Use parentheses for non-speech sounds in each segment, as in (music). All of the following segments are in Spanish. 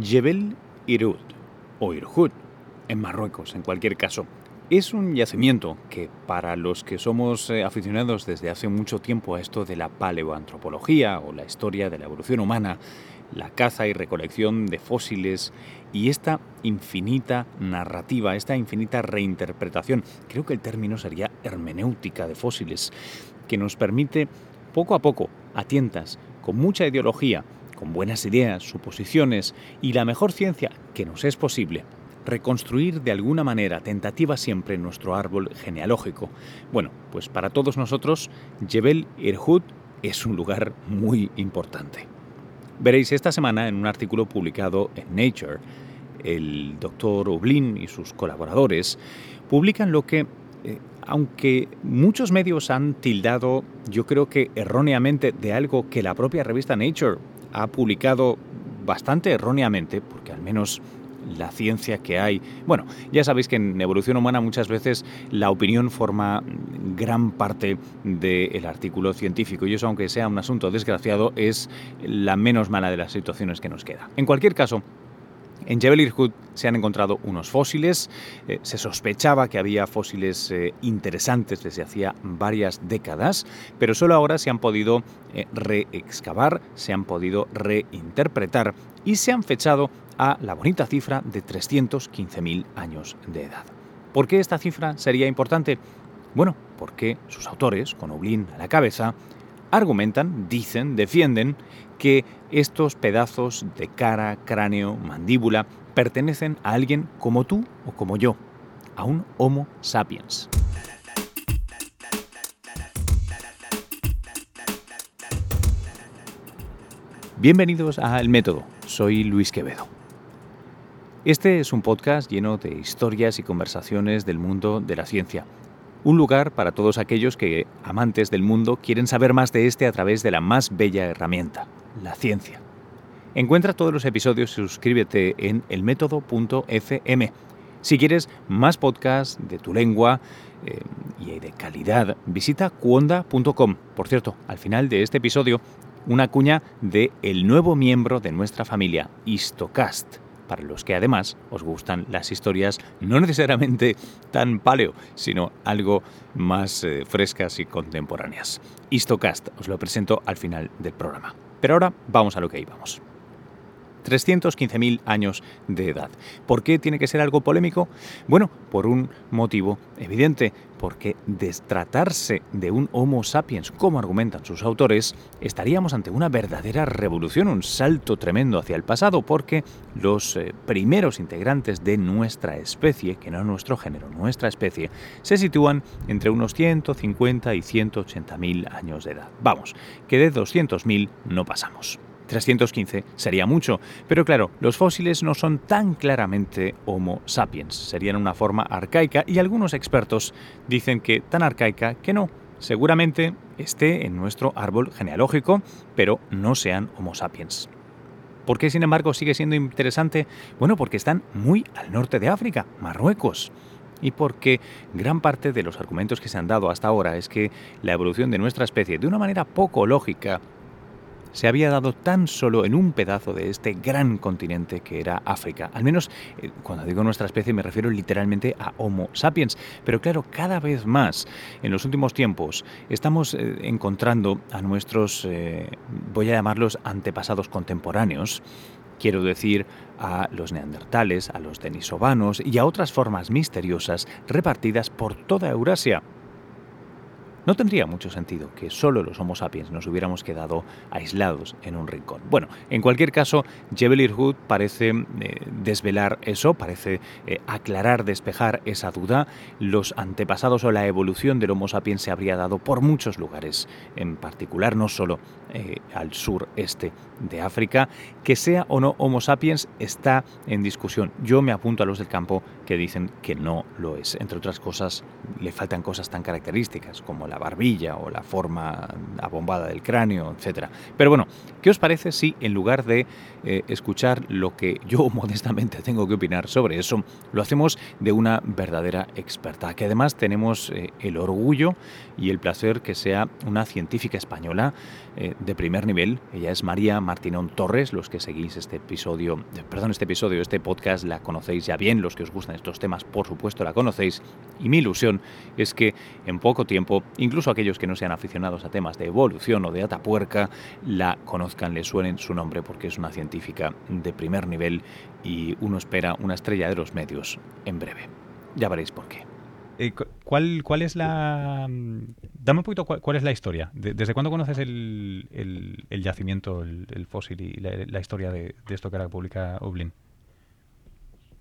Jebel Irud, o Irhud, en Marruecos, en cualquier caso. Es un yacimiento que para los que somos eh, aficionados desde hace mucho tiempo a esto de la paleoantropología o la historia de la evolución humana, la caza y recolección de fósiles y esta infinita narrativa, esta infinita reinterpretación, creo que el término sería hermenéutica de fósiles, que nos permite poco a poco, a tientas, con mucha ideología, con buenas ideas, suposiciones y la mejor ciencia que nos es posible, reconstruir de alguna manera, tentativa siempre, nuestro árbol genealógico. Bueno, pues para todos nosotros, Jebel Irhud es un lugar muy importante. Veréis esta semana en un artículo publicado en Nature, el doctor Oblin y sus colaboradores publican lo que, eh, aunque muchos medios han tildado, yo creo que erróneamente, de algo que la propia revista Nature ha publicado bastante erróneamente, porque al menos la ciencia que hay. Bueno, ya sabéis que en evolución humana muchas veces la opinión forma gran parte del artículo científico y eso, aunque sea un asunto desgraciado, es la menos mala de las situaciones que nos queda. En cualquier caso, en Jebel Irhoud se han encontrado unos fósiles. Eh, se sospechaba que había fósiles eh, interesantes desde hacía varias décadas, pero solo ahora se han podido eh, reexcavar, se han podido reinterpretar y se han fechado a la bonita cifra de 315.000 años de edad. ¿Por qué esta cifra sería importante? Bueno, porque sus autores, con Oblin a la cabeza, argumentan, dicen, defienden que estos pedazos de cara, cráneo, mandíbula pertenecen a alguien como tú o como yo, a un Homo sapiens. Bienvenidos a El Método, soy Luis Quevedo. Este es un podcast lleno de historias y conversaciones del mundo de la ciencia un lugar para todos aquellos que, amantes del mundo, quieren saber más de este a través de la más bella herramienta, la ciencia. Encuentra todos los episodios y suscríbete en elmétodo.fm. Si quieres más podcasts de tu lengua eh, y de calidad, visita cuonda.com. Por cierto, al final de este episodio, una cuña de el nuevo miembro de nuestra familia, Histocast para los que además os gustan las historias no necesariamente tan paleo, sino algo más eh, frescas y contemporáneas. Histocast, os lo presento al final del programa. Pero ahora vamos a lo que íbamos. 315.000 años de edad. ¿Por qué tiene que ser algo polémico? Bueno, por un motivo evidente, porque destratarse de un Homo sapiens, como argumentan sus autores, estaríamos ante una verdadera revolución, un salto tremendo hacia el pasado, porque los eh, primeros integrantes de nuestra especie, que no nuestro género, nuestra especie, se sitúan entre unos 150 y 180.000 años de edad. Vamos, que de 200.000 no pasamos. 315 sería mucho, pero claro, los fósiles no son tan claramente Homo sapiens, serían una forma arcaica y algunos expertos dicen que tan arcaica que no, seguramente esté en nuestro árbol genealógico, pero no sean Homo sapiens. ¿Por qué, sin embargo, sigue siendo interesante? Bueno, porque están muy al norte de África, Marruecos y porque gran parte de los argumentos que se han dado hasta ahora es que la evolución de nuestra especie, de una manera poco lógica, se había dado tan solo en un pedazo de este gran continente que era África. Al menos eh, cuando digo nuestra especie me refiero literalmente a Homo sapiens. Pero claro, cada vez más en los últimos tiempos estamos eh, encontrando a nuestros, eh, voy a llamarlos antepasados contemporáneos, quiero decir a los neandertales, a los denisovanos y a otras formas misteriosas repartidas por toda Eurasia. No tendría mucho sentido que solo los Homo sapiens nos hubiéramos quedado aislados en un rincón. Bueno, en cualquier caso, Jebel Irhoud parece eh, desvelar eso, parece eh, aclarar, despejar esa duda. Los antepasados o la evolución del Homo sapiens se habría dado por muchos lugares, en particular no solo eh, al sureste de África. Que sea o no Homo sapiens está en discusión. Yo me apunto a los del campo que dicen que no lo es. Entre otras cosas, le faltan cosas tan características como la la barbilla o la forma abombada del cráneo, etc. Pero bueno, ¿qué os parece si en lugar de eh, escuchar lo que yo (laughs) modestamente tengo que opinar sobre eso, lo hacemos de una verdadera experta, que además tenemos eh, el orgullo y el placer que sea una científica española eh, de primer nivel. Ella es María Martinón Torres, los que seguís este episodio, perdón, este episodio, este podcast la conocéis ya bien, los que os gustan estos temas por supuesto la conocéis y mi ilusión es que en poco tiempo, incluso aquellos que no sean aficionados a temas de evolución o de atapuerca, la conozcan, le suenen su nombre porque es una científica de primer nivel y uno espera una estrella de los medios en breve. Ya veréis por qué. Eh, ¿cuál, ¿Cuál es la... Mm, dame un poquito cuál, es la historia. ¿Desde cuándo conoces el, el, yacimiento, el, fósil y la, historia de, esto que ahora publica Oblin?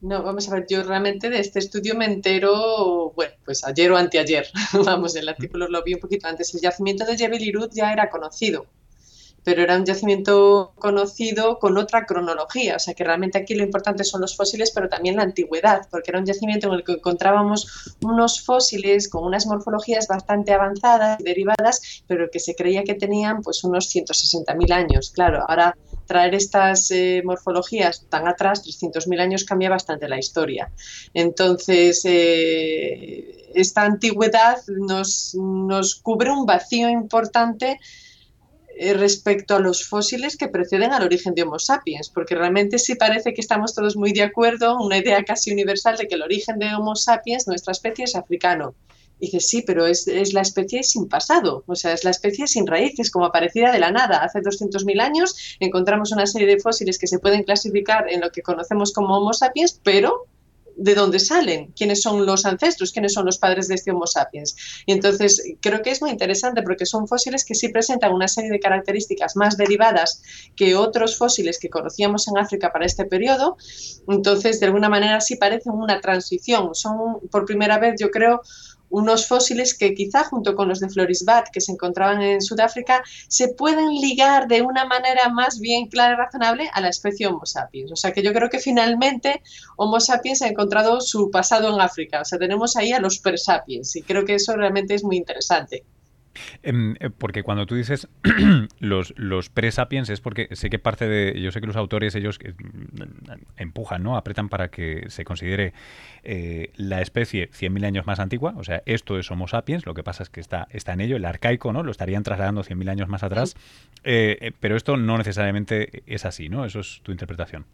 No, vamos a ver, yo realmente de este estudio me entero, bueno, pues ayer o anteayer, (laughs) vamos, el artículo lo vi un poquito antes. El yacimiento de Jebel Irud ya era conocido, pero era un yacimiento conocido con otra cronología, o sea que realmente aquí lo importante son los fósiles, pero también la antigüedad, porque era un yacimiento en el que encontrábamos unos fósiles con unas morfologías bastante avanzadas y derivadas, pero que se creía que tenían pues unos 160.000 años. Claro, ahora traer estas eh, morfologías tan atrás, 300.000 años, cambia bastante la historia. Entonces, eh, esta antigüedad nos, nos cubre un vacío importante eh, respecto a los fósiles que preceden al origen de Homo sapiens, porque realmente sí parece que estamos todos muy de acuerdo, una idea casi universal de que el origen de Homo sapiens, nuestra especie, es africano. Y dice, sí, pero es, es, la especie sin pasado, o sea, es la especie sin raíces, como aparecida de la nada. Hace 200.000 años encontramos una serie de fósiles que se pueden clasificar en lo que conocemos como Homo sapiens, pero de dónde salen, quiénes son los ancestros, quiénes son los padres de este Homo sapiens. Y entonces creo que es muy interesante porque son fósiles que sí presentan una serie de características más derivadas que otros fósiles que conocíamos en África para este periodo. Entonces, de alguna manera sí parecen una transición. Son por primera vez, yo creo, unos fósiles que quizá junto con los de Florisbat que se encontraban en Sudáfrica se pueden ligar de una manera más bien clara y razonable a la especie Homo sapiens. O sea que yo creo que finalmente Homo sapiens ha encontrado su pasado en África. O sea, tenemos ahí a los presapiens y creo que eso realmente es muy interesante. Em, eh, porque cuando tú dices (clears throat) los, los pre-sapiens es porque sé que parte de. Yo sé que los autores, ellos mm, empujan, ¿no? Apretan para que se considere eh, la especie 100.000 años más antigua. O sea, esto es Homo sapiens. Lo que pasa es que está, está en ello. El arcaico, ¿no? Lo estarían trasladando 100.000 años más atrás. Eh, pero esto no necesariamente es así, ¿no? Eso es tu interpretación.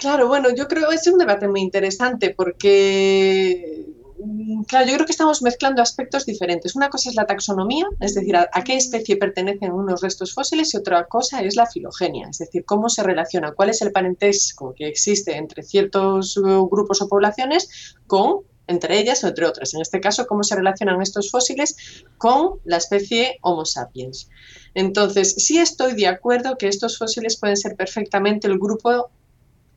Claro, bueno, yo creo que es un debate muy interesante porque claro, yo creo que estamos mezclando aspectos diferentes. Una cosa es la taxonomía, es decir, a, qué especie pertenecen unos restos fósiles, y otra cosa es la filogenia, es decir, cómo se relaciona, cuál es el parentesco que existe entre ciertos uh, grupos o poblaciones con entre ellas o entre otras. En este caso, cómo se relacionan estos fósiles con la especie Homo sapiens. Entonces, sí estoy de acuerdo que estos fósiles pueden ser perfectamente el grupo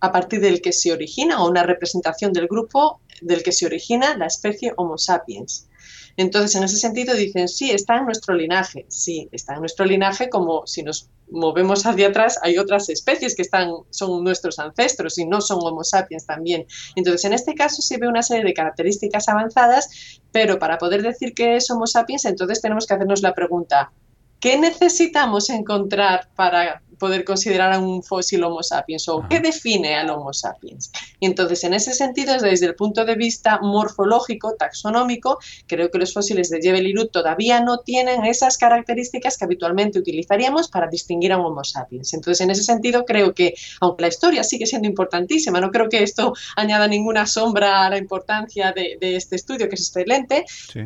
a partir del que se origina o una representación del grupo del que se origina la especie Homo sapiens. Entonces, en ese sentido dicen, sí, está en nuestro linaje, sí, está en nuestro linaje como si nos movemos hacia atrás, hay otras especies que están, son nuestros ancestros y no son Homo sapiens también. Entonces, en este caso se ve una serie de características avanzadas, pero para poder decir que es Homo sapiens, entonces tenemos que hacernos la pregunta, ¿qué necesitamos encontrar para poder considerar a un fósil Homo sapiens o qué define al Homo sapiens. Y entonces, en ese sentido, desde el punto de vista morfológico, taxonómico, creo que los fósiles de Jebel Irut todavía no tienen esas características que habitualmente utilizaríamos para distinguir a un Homo sapiens. Entonces, en ese sentido, creo que, aunque la historia sigue siendo importantísima, no creo que esto añada ninguna sombra a la importancia de, este estudio, que es excelente,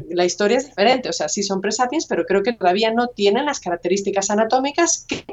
la historia es diferente, o sea, sí son presapiens, pero creo que todavía no tienen las características anatómicas que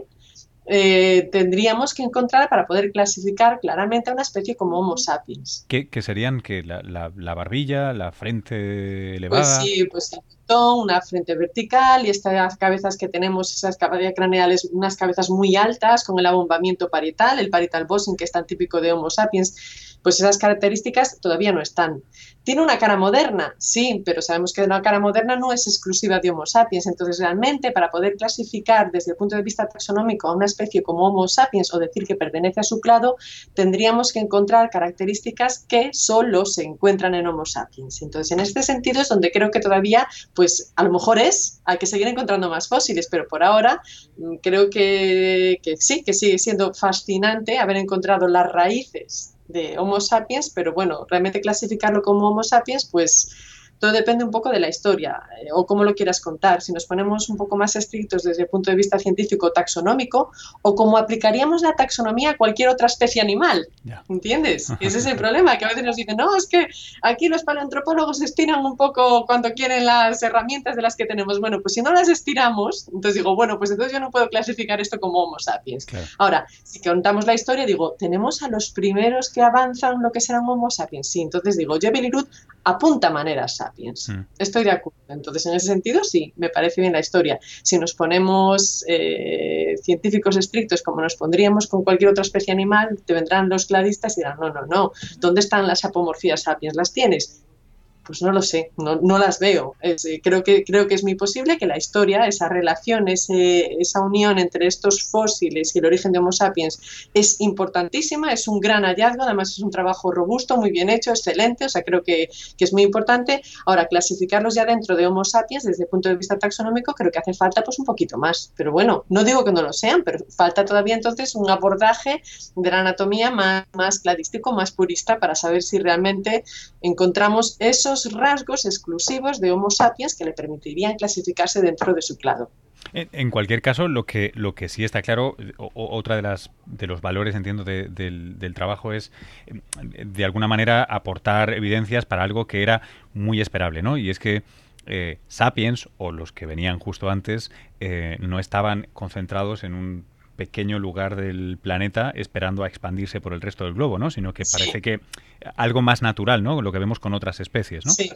eh, tendríamos que encontrar para poder clasificar claramente a una especie como Homo sapiens. ¿Qué, serían que la, barbilla, la frente elevada? Pues sí, pues una frente vertical y estas cabezas que tenemos, esas cavidades craneales, unas cabezas muy altas con el abombamiento parietal, el parietal bossing que es tan típico de Homo sapiens, pues esas características todavía no están. ¿Tiene una cara moderna? Sí, pero sabemos que una cara moderna no es exclusiva de Homo sapiens. Entonces, realmente, para poder clasificar desde el punto de vista taxonómico a una especie como Homo sapiens o decir que pertenece a su clado, tendríamos que encontrar características que solo se encuentran en Homo sapiens. Entonces, en este sentido es donde creo que todavía pues a lo mejor es, hay que seguir encontrando más fósiles, pero por ahora mm, creo que, que sí, que sigue siendo fascinante haber encontrado las raíces de Homo sapiens, pero bueno, realmente clasificarlo como Homo sapiens, pues todo depende un poco de la historia eh, o cómo lo quieras contar. Si nos ponemos un poco más estrictos desde el punto de vista científico taxonómico o cómo aplicaríamos la taxonomía a cualquier otra especie animal. ¿Entiendes? (laughs) Ese es el problema, que a veces nos dicen, no, es que aquí los paleoantropólogos estiran un poco cuando quieren las herramientas de las que tenemos. Bueno, pues si no las estiramos, entonces digo, bueno, pues entonces yo no puedo clasificar esto como Homo sapiens. Ahora, si contamos la historia, digo, tenemos a los primeros que avanzan lo que serán Homo sapiens. Sí, entonces digo, Jebel apunta maneras sapiens. Mm. Estoy de acuerdo. Entonces, en ese sentido, sí, me parece bien la historia. Si nos ponemos eh, científicos estrictos, como nos pondríamos con cualquier otra especie animal, te vendrán los cladistas y dirán, no, no, no, ¿dónde están las apomorfías sapiens? ¿Las tienes? Pues no lo sé, no, las veo. Eh, creo, que, creo que es muy posible que la historia, esa relación, ese, esa unión entre estos fósiles y el origen de Homo sapiens es importantísima, es un gran hallazgo, además es un trabajo robusto, muy bien hecho, excelente, o sea, creo que, que es muy importante. Ahora, clasificarlos ya dentro de Homo sapiens desde el punto de vista taxonómico creo que hace falta pues un poquito más. Pero bueno, no digo que no lo sean, pero falta todavía entonces un abordaje de la anatomía más, más cladístico, más purista para saber si realmente encontramos eso rasgos exclusivos de Homo sapiens que le permitirían clasificarse dentro de su clado. En, cualquier caso, lo que, lo que sí está claro, otra de las de los valores, entiendo, del, trabajo es, de alguna manera, aportar evidencias para algo que era muy esperable, ¿no? Y es que eh, Sapiens, o los que venían justo antes, eh, no estaban concentrados en un pequeño lugar del planeta esperando a expandirse por el resto del globo, ¿no? Sino que parece que algo más natural, ¿no? Lo que vemos con otras especies, ¿no? Sí.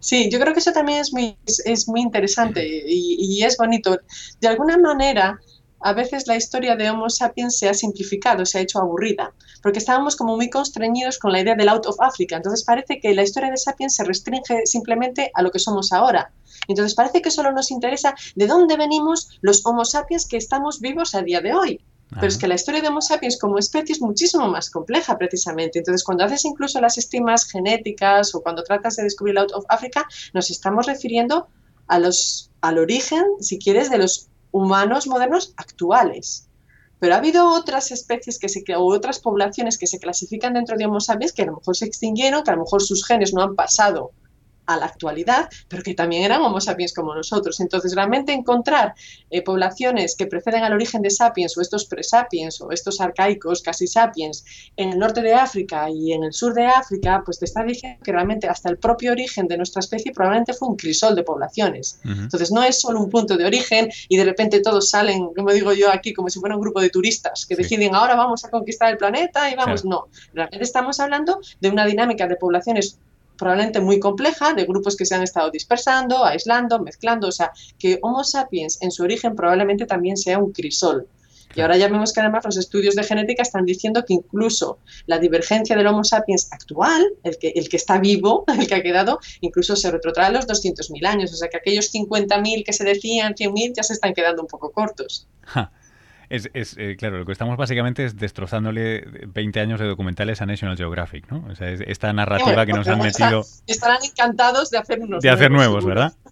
Sí, yo creo que eso también es muy, es, muy interesante y, y, es bonito. De alguna manera, a veces la historia de Homo sapiens se ha simplificado, se ha hecho aburrida, porque estábamos como muy constreñidos con la idea del out of Africa. Entonces parece que la historia de Sapiens se restringe simplemente a lo que somos ahora. Entonces parece que solo nos interesa de dónde venimos los Homo sapiens que estamos vivos a día de hoy. Pero es que la historia de Homo sapiens como especie es muchísimo más compleja precisamente. Entonces, cuando haces incluso las estimas genéticas o cuando tratas de descubrir el out of Africa, nos estamos refiriendo a los, al origen, si quieres, de los humanos modernos actuales. Pero ha habido otras especies que se, o otras poblaciones que se clasifican dentro de Homo sapiens que a lo mejor se extinguieron, que a lo mejor sus genes no han pasado a la actualidad, pero que también eran Homo sapiens como nosotros. Entonces, realmente encontrar eh, poblaciones que preceden al origen de sapiens o estos presapiens o estos arcaicos casi sapiens en el norte de África y en el sur de África, pues te está diciendo que realmente hasta el propio origen de nuestra especie probablemente fue un crisol de poblaciones. Entonces, no es solo un punto de origen y de repente todos salen, como digo yo aquí, como si fuera un grupo de turistas que deciden ahora vamos a conquistar el planeta y vamos. No, realmente estamos hablando de una dinámica de poblaciones probablemente muy compleja, de grupos que se han estado dispersando, aislando, mezclando, o sea, que Homo sapiens en su origen probablemente también sea un crisol. Y ahora ya vemos que además los estudios de genética están diciendo que incluso la divergencia del Homo sapiens actual, el que, el que está vivo, (laughs) el que ha quedado, incluso se retrotrae a los 200.000 años. O sea que aquellos 50.000 que se decían, 100.000, ya se están quedando un poco cortos. Es, es eh, claro, lo que estamos básicamente es destrozándole 20 años de documentales a National Geographic, ¿no? O sea, esta narrativa que nos han metido... Estarán encantados de hacer unos De hacer nuevos, ¿verdad? (laughs)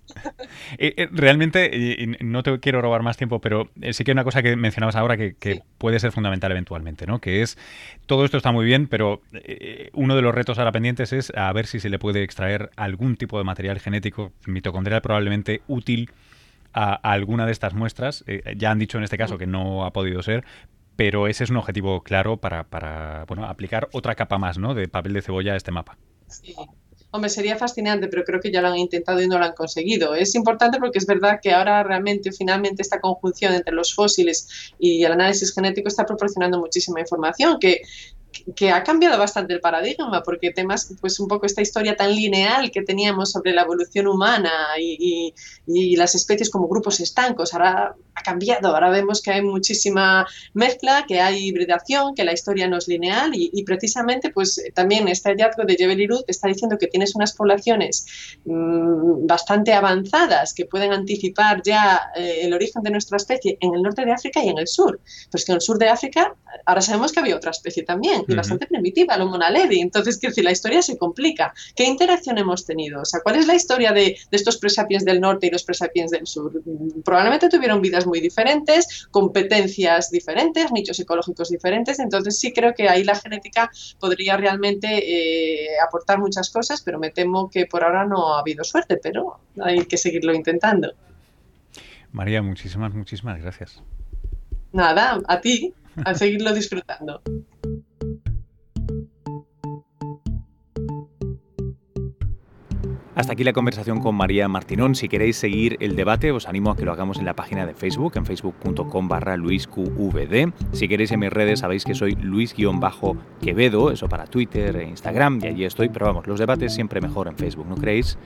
Eh, eh, realmente, y, no te quiero robar más tiempo, pero sí que hay una cosa que mencionabas ahora que, puede ser fundamental eventualmente, ¿no? Que es, todo esto está muy bien, pero uno de los retos ahora pendientes es a ver si se le puede extraer algún tipo de material genético mitocondrial probablemente útil a, alguna de estas muestras. Eh, ya han dicho en este caso que no ha podido ser, pero ese es un objetivo claro para, para bueno, aplicar otra capa más ¿no? de papel de cebolla a este mapa. Sí. Hombre, sería fascinante, pero creo que ya lo han intentado y no lo han conseguido. Es importante porque es verdad que ahora realmente, finalmente, esta conjunción entre los fósiles y el análisis genético está proporcionando muchísima información que que ha cambiado bastante el paradigma, porque temas, pues un poco esta historia tan lineal que teníamos sobre la evolución humana y, las especies como grupos estancos, ahora ha cambiado, ahora vemos que hay muchísima mezcla, que hay hibridación, que la historia no es lineal y, precisamente pues también este hallazgo de Jebel Irud está diciendo que tienes unas poblaciones mm, bastante avanzadas que pueden anticipar ya eh, el origen de nuestra especie en el norte de África y en el sur. Pues que en el sur de África ahora sabemos que había otra especie también y bastante primitiva, lo Monaledi. Entonces, quiero decir, la historia se complica. ¿Qué interacción hemos tenido? O sea, ¿cuál es la historia de, estos presapiens del norte y los presapiens del sur? Probablemente tuvieron vidas muy diferentes, competencias diferentes, nichos ecológicos diferentes. Entonces, sí creo que ahí la genética podría realmente eh, aportar muchas cosas, pero me temo que por ahora no ha habido suerte, pero hay que seguirlo intentando. María, muchísimas, muchísimas gracias. Nada, a ti, a seguirlo disfrutando. Hasta aquí la conversación con María Martinón. Si queréis seguir el debate, os animo a que lo hagamos en la página de Facebook, en facebook.com barra luisqvd. Si queréis en mis redes, sabéis que soy luis-quevedo, eso para Twitter e Instagram, y allí estoy. Pero vamos, los debates siempre mejor en Facebook, ¿no creéis?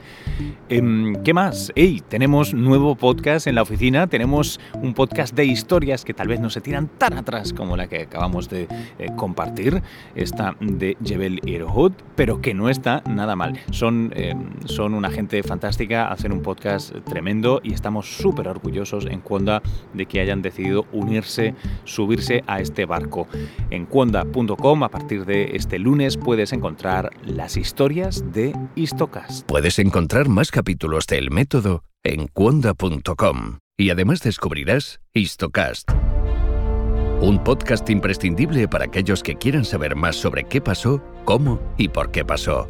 Em, ¿Qué más? ¡Ey! Tenemos nuevo podcast en la oficina. Tenemos un podcast de historias que tal vez no se tiran tan atrás como la que acabamos de eh, compartir, esta de Jebel Irhoud, pero que no está nada mal. Son em, son una gente fantástica, hacen un podcast tremendo y estamos súper orgullosos en Cuonda de que hayan decidido unirse, subirse a este barco. En cuonda.com a partir de este lunes puedes encontrar las historias de Histocast. Puedes encontrar más capítulos del método en cuonda.com y además descubrirás Histocast. Un podcast imprescindible para aquellos que quieran saber más sobre qué pasó, cómo y por qué pasó.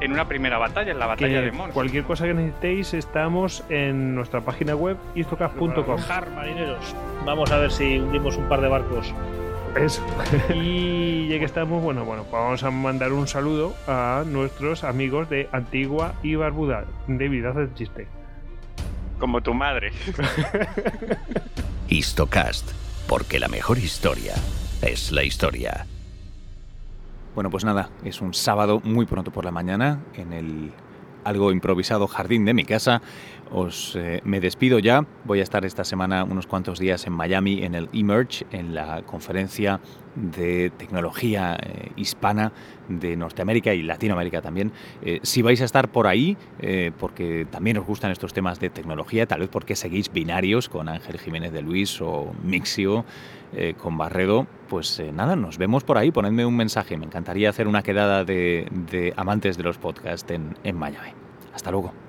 en una primera batalla, en la batalla de Mons. Cualquier cosa que necesitéis, estamos en nuestra página web istocaf.com. marineros. Vamos a ver si hundimos un par de barcos. Eso. (laughs) y ya que estamos, bueno, bueno, pues vamos a mandar un saludo a nuestros amigos de Antigua y Barbuda. David, haz el chiste. Como tu madre. (laughs) Histocast, porque la mejor historia es la historia. Bueno, pues nada, es un sábado muy pronto por la mañana en el algo improvisado jardín de mi casa. Os eh, me despido ya. Voy a estar esta semana unos cuantos días en Miami en el Emerge, en la conferencia de tecnología eh, hispana de Norteamérica y Latinoamérica también. Eh, si vais a estar por ahí, porque también os gustan estos temas de tecnología, tal vez porque seguís binarios con Ángel Jiménez de Luis o Mixio eh, con Barredo, pues eh, nada, nos vemos por ahí, ponedme un mensaje, me encantaría hacer una quedada de, amantes de los podcasts en, en Miami. Hasta luego.